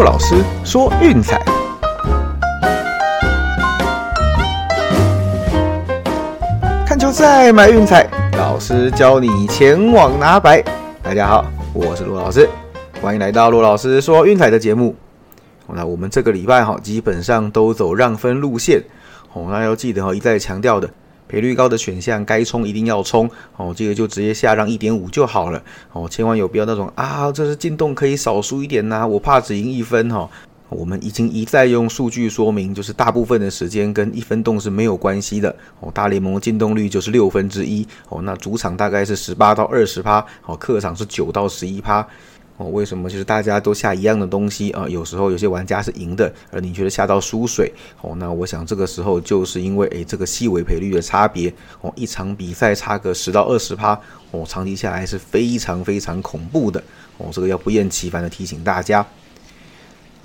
陆老师说运彩，看球赛买运彩，老师教你前往拿白。大家好，我是陆老师，欢迎来到陆老师说运彩的节目。那我们这个礼拜哈，基本上都走让分路线。哦，那要记得哈，一再强调的。赔率高的选项该冲一定要冲哦，这个就直接下让一点五就好了哦，千万有必要那种啊，这是进洞可以少输一点呐，我怕只赢一分哈。我们已经一再用数据说明，就是大部分的时间跟一分洞是没有关系的哦。大联盟进洞率就是六分之一哦，那主场大概是十八到二十趴哦，客场是九到十一趴。哦，为什么就是大家都下一样的东西啊？有时候有些玩家是赢的，而你觉得下到输水哦，那我想这个时候就是因为诶这个细微赔率的差别哦，一场比赛差个十到二十趴哦，长期下来是非常非常恐怖的哦，这个要不厌其烦的提醒大家。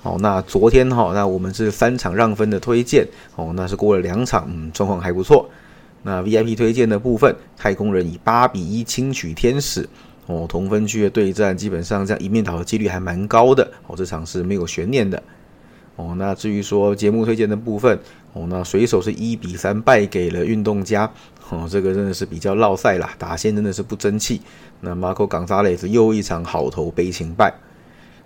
哦，那昨天哈，那我们是三场让分的推荐哦，那是过了两场，嗯，状况还不错。那 VIP 推荐的部分，太空人以八比一轻取天使。哦，同分区的对战基本上这样一面倒的几率还蛮高的哦，这场是没有悬念的哦。那至于说节目推荐的部分哦，那水手是一比三败给了运动家哦，这个真的是比较落赛啦，打线真的是不争气。那马可冈萨雷斯又一场好投悲情败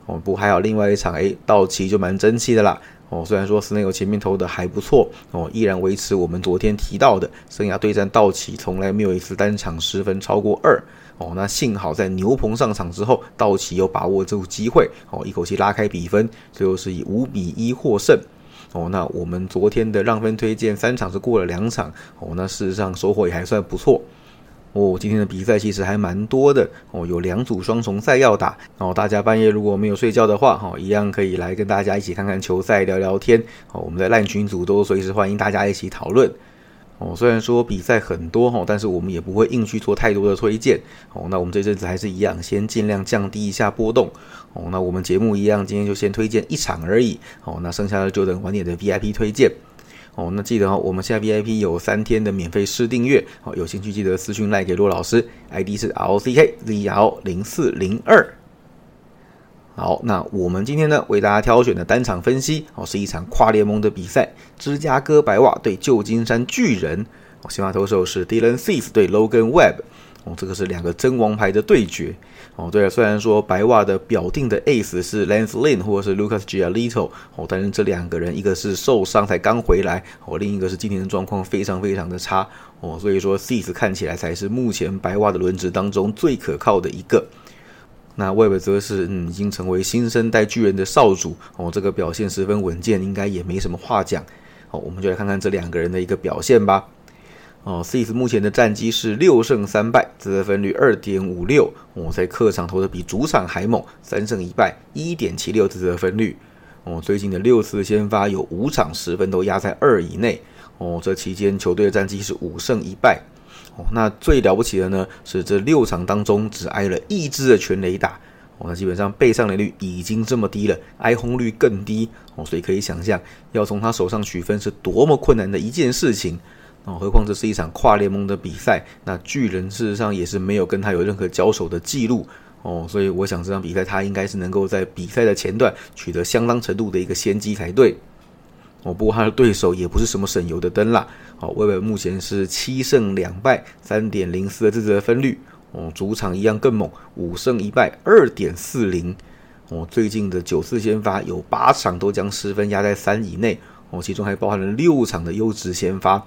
哦，不还有另外一场哎，道奇就蛮争气的啦哦。虽然说斯内尔前面投的还不错哦，依然维持我们昨天提到的生涯对战道奇从来没有一次单场失分超过二。哦，那幸好在牛棚上场之后，道奇有把握这个机会，哦，一口气拉开比分，最后是以五比一获胜。哦，那我们昨天的让分推荐三场是过了两场，哦，那事实上收获也还算不错。哦，今天的比赛其实还蛮多的，哦，有两组双重赛要打，哦，大家半夜如果没有睡觉的话，哈，一样可以来跟大家一起看看球赛，聊聊天。哦，我们在烂群组都随时欢迎大家一起讨论。哦，虽然说比赛很多哈，但是我们也不会硬去做太多的推荐。哦，那我们这阵子还是一样，先尽量降低一下波动。哦，那我们节目一样，今天就先推荐一场而已。哦，那剩下的就等晚点的 VIP 推荐。哦，那记得哦，我们现在 VIP 有三天的免费试订阅。好，有兴趣记得私讯赖给骆老师，ID 是 LCKZL 零四零二。好，那我们今天呢为大家挑选的单场分析哦，是一场跨联盟的比赛，芝加哥白袜对旧金山巨人。哦，先发投手是 Dylan Cease 对 Logan Webb。哦，这个是两个真王牌的对决。哦，对了，虽然说白袜的表定的 Ace 是 Lance Lynn 或者是 Lucas Giolito，哦，但是这两个人一个是受伤才刚回来，哦，另一个是今天的状况非常非常的差。哦，所以说 Cease 看起来才是目前白袜的轮值当中最可靠的一个。那 Web 则是嗯，已经成为新生代巨人的少主哦，这个表现十分稳健，应该也没什么话讲。好，我们就来看看这两个人的一个表现吧。哦 c i s 目前的战绩是六胜三败，得分率二点五六。哦，在客场投的比主场还猛，三胜一败，一点七六得分率。哦，最近的六次先发有五场十分都压在二以内。哦，这期间球队的战绩是五胜一败。哦，那最了不起的呢，是这六场当中只挨了一支的全雷打。哦，那基本上背上垒率已经这么低了，挨轰率更低。哦，所以可以想象，要从他手上取分是多么困难的一件事情。哦，何况这是一场跨联盟的比赛，那巨人事实上也是没有跟他有任何交手的记录。哦，所以我想这场比赛他应该是能够在比赛的前段取得相当程度的一个先机才对。哦，不过他的对手也不是什么省油的灯啦。哦，威威目前是七胜两败，三点零四的自责分率。哦，主场一样更猛，五胜一败，二点四零。哦，最近的九次先发有八场都将失分压在三以内。哦，其中还包含了六场的优质先发。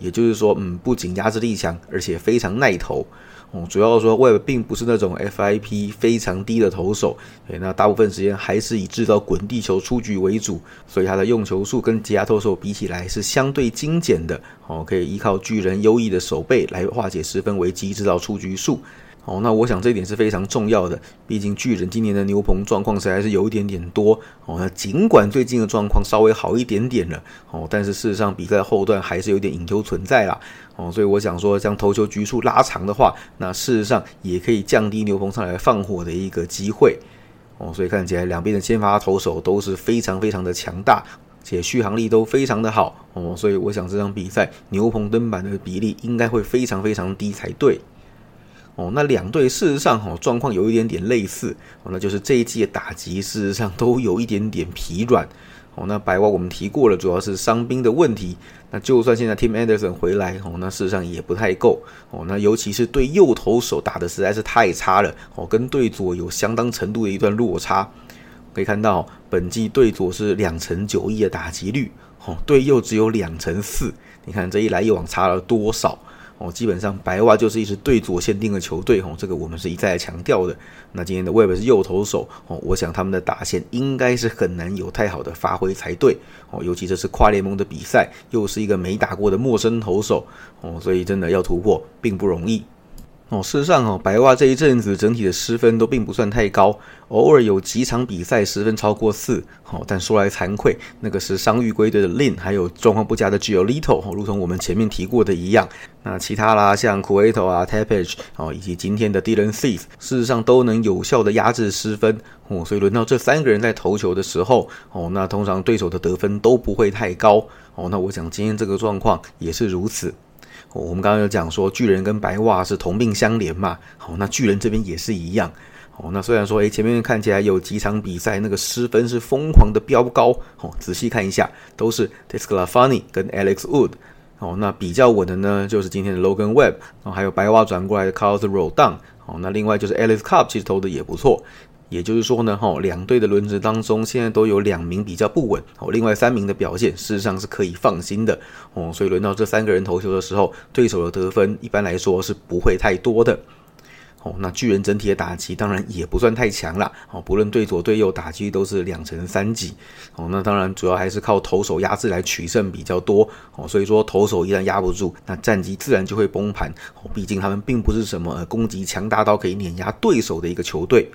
也就是说，嗯，不仅压制力强，而且非常耐投。哦，主要说 Web 并不是那种 FIP 非常低的投手，对，那大部分时间还是以制造滚地球出局为主，所以他的用球数跟其他投手比起来是相对精简的。哦，可以依靠巨人优异的手背来化解十分危机，制造出局数。哦，那我想这一点是非常重要的。毕竟巨人今年的牛棚状况实在是有一点点多。哦，那尽管最近的状况稍微好一点点了，哦，但是事实上比赛后段还是有点隐忧存在啦。哦，所以我想说，将投球局数拉长的话，那事实上也可以降低牛棚上来放火的一个机会。哦，所以看起来两边的先发投手都是非常非常的强大，且续航力都非常的好。哦，所以我想这场比赛牛棚登板的比例应该会非常非常低才对。哦，那两队事实上哈状况有一点点类似，哦，那就是这一季的打击事实上都有一点点疲软。哦，那白袜我们提过了，主要是伤兵的问题。那就算现在 Tim Anderson 回来，哦，那事实上也不太够。哦，那尤其是对右投手打的实在是太差了。哦，跟对左有相当程度的一段落差。可以看到，本季对左是两成九一的打击率，哦，对右只有两成四。你看这一来一往差了多少？哦，基本上白袜就是一支对左限定的球队，哦，这个我们是一再强调的。那今天的 Web 是右投手，哦，我想他们的打线应该是很难有太好的发挥才对，哦，尤其这是跨联盟的比赛，又是一个没打过的陌生投手，哦，所以真的要突破并不容易。哦，事实上哦，白袜这一阵子整体的失分都并不算太高，偶尔有几场比赛失分超过四。哦，但说来惭愧，那个是伤愈归队的 Lin，还有状况不佳的 Giolito。哦，如同我们前面提过的一样，那其他啦，像 Cueto 啊、Tapage 哦，以及今天的 Dylan Cease，事实上都能有效的压制失分。哦，所以轮到这三个人在投球的时候，哦，那通常对手的得分都不会太高。哦，那我想今天这个状况也是如此。我们刚刚有讲说巨人跟白袜是同病相怜嘛，好，那巨人这边也是一样，哦，那虽然说诶前面看起来有几场比赛那个失分是疯狂的飙高，哦，仔细看一下都是 Tesclafani 跟 Alex Wood，哦，那比较稳的呢就是今天的 Logan Webb，哦，还有白袜转过来的 Carlos Rodon，哦，那另外就是 Alex Cup 其实投的也不错。也就是说呢，哈，两队的轮值当中，现在都有两名比较不稳，哦，另外三名的表现事实上是可以放心的，哦，所以轮到这三个人投球的时候，对手的得分一般来说是不会太多的，哦，那巨人整体的打击当然也不算太强了，哦，不论对左对右打击都是两成三几，哦，那当然主要还是靠投手压制来取胜比较多，哦，所以说投手一旦压不住，那战绩自然就会崩盘，哦，毕竟他们并不是什么攻击强大到可以碾压对手的一个球队。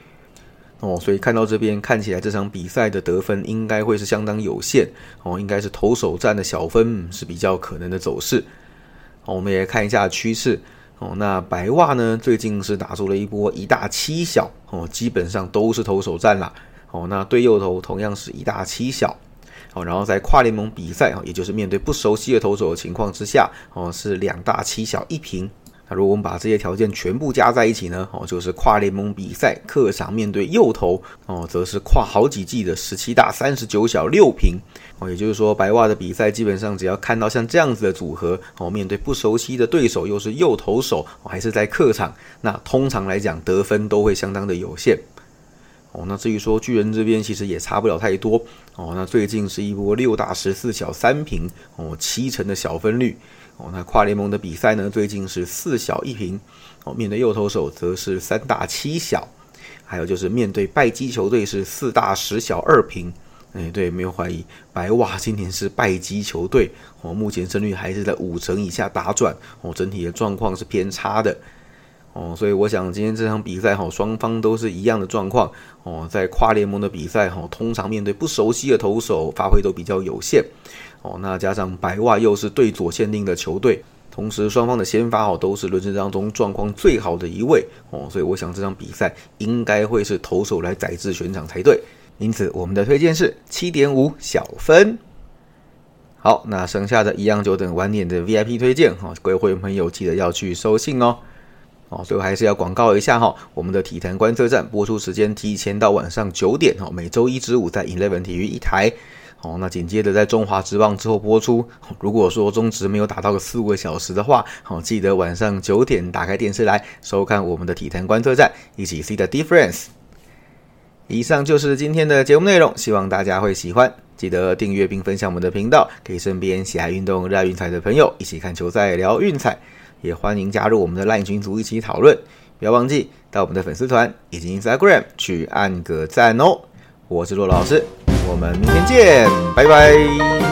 哦，所以看到这边看起来这场比赛的得分应该会是相当有限哦，应该是投手战的小分是比较可能的走势。哦，我们也看一下趋势哦。那白袜呢，最近是打出了一波一大七小哦，基本上都是投手战啦。哦，那对右投同样是一大七小哦，然后在跨联盟比赛哦，也就是面对不熟悉的投手的情况之下哦，是两大七小一平。如果我们把这些条件全部加在一起呢？哦，就是跨联盟比赛客场面对右投哦，则是跨好几季的十七大三十九小六平哦。也就是说，白袜的比赛基本上只要看到像这样子的组合哦，面对不熟悉的对手又是右投手，还是在客场，那通常来讲得分都会相当的有限哦。那至于说巨人这边其实也差不了太多哦。那最近是一波六大十四小三平哦，七成的小分率。哦，那跨联盟的比赛呢？最近是四小一平，哦，面对右投手则是三大七小，还有就是面对败绩球队是四大十小二平。哎，对，没有怀疑，白袜今年是败绩球队，哦，目前胜率还是在五成以下打转，哦，整体的状况是偏差的，哦，所以我想今天这场比赛哈，双方都是一样的状况，哦，在跨联盟的比赛哈，通常面对不熟悉的投手，发挥都比较有限。哦，那加上白袜又是对左限定的球队，同时双方的先发哦都是轮值当中状况最好的一位哦，所以我想这场比赛应该会是投手来宰制全场才对。因此我们的推荐是七点五小分。好，那剩下的一样就等晚点的 VIP 推荐哈，各位会员朋友记得要去收信哦。哦，最后还是要广告一下哈，我们的体坛观测站播出时间提前到晚上九点哦，每周一至五在 Eleven 体育一台。哦，那紧接着在中华职棒之后播出。如果说中职没有打到个四五个小时的话，好，记得晚上九点打开电视来收看我们的体坛观测站，一起 see the difference。以上就是今天的节目内容，希望大家会喜欢。记得订阅并分享我们的频道，给身边喜爱运动、热爱运彩的朋友一起看球赛、聊运彩。也欢迎加入我们的 LINE 群组一起讨论。不要忘记到我们的粉丝团以及 Instagram 去按个赞哦。我是洛老师。我们明天见，拜拜。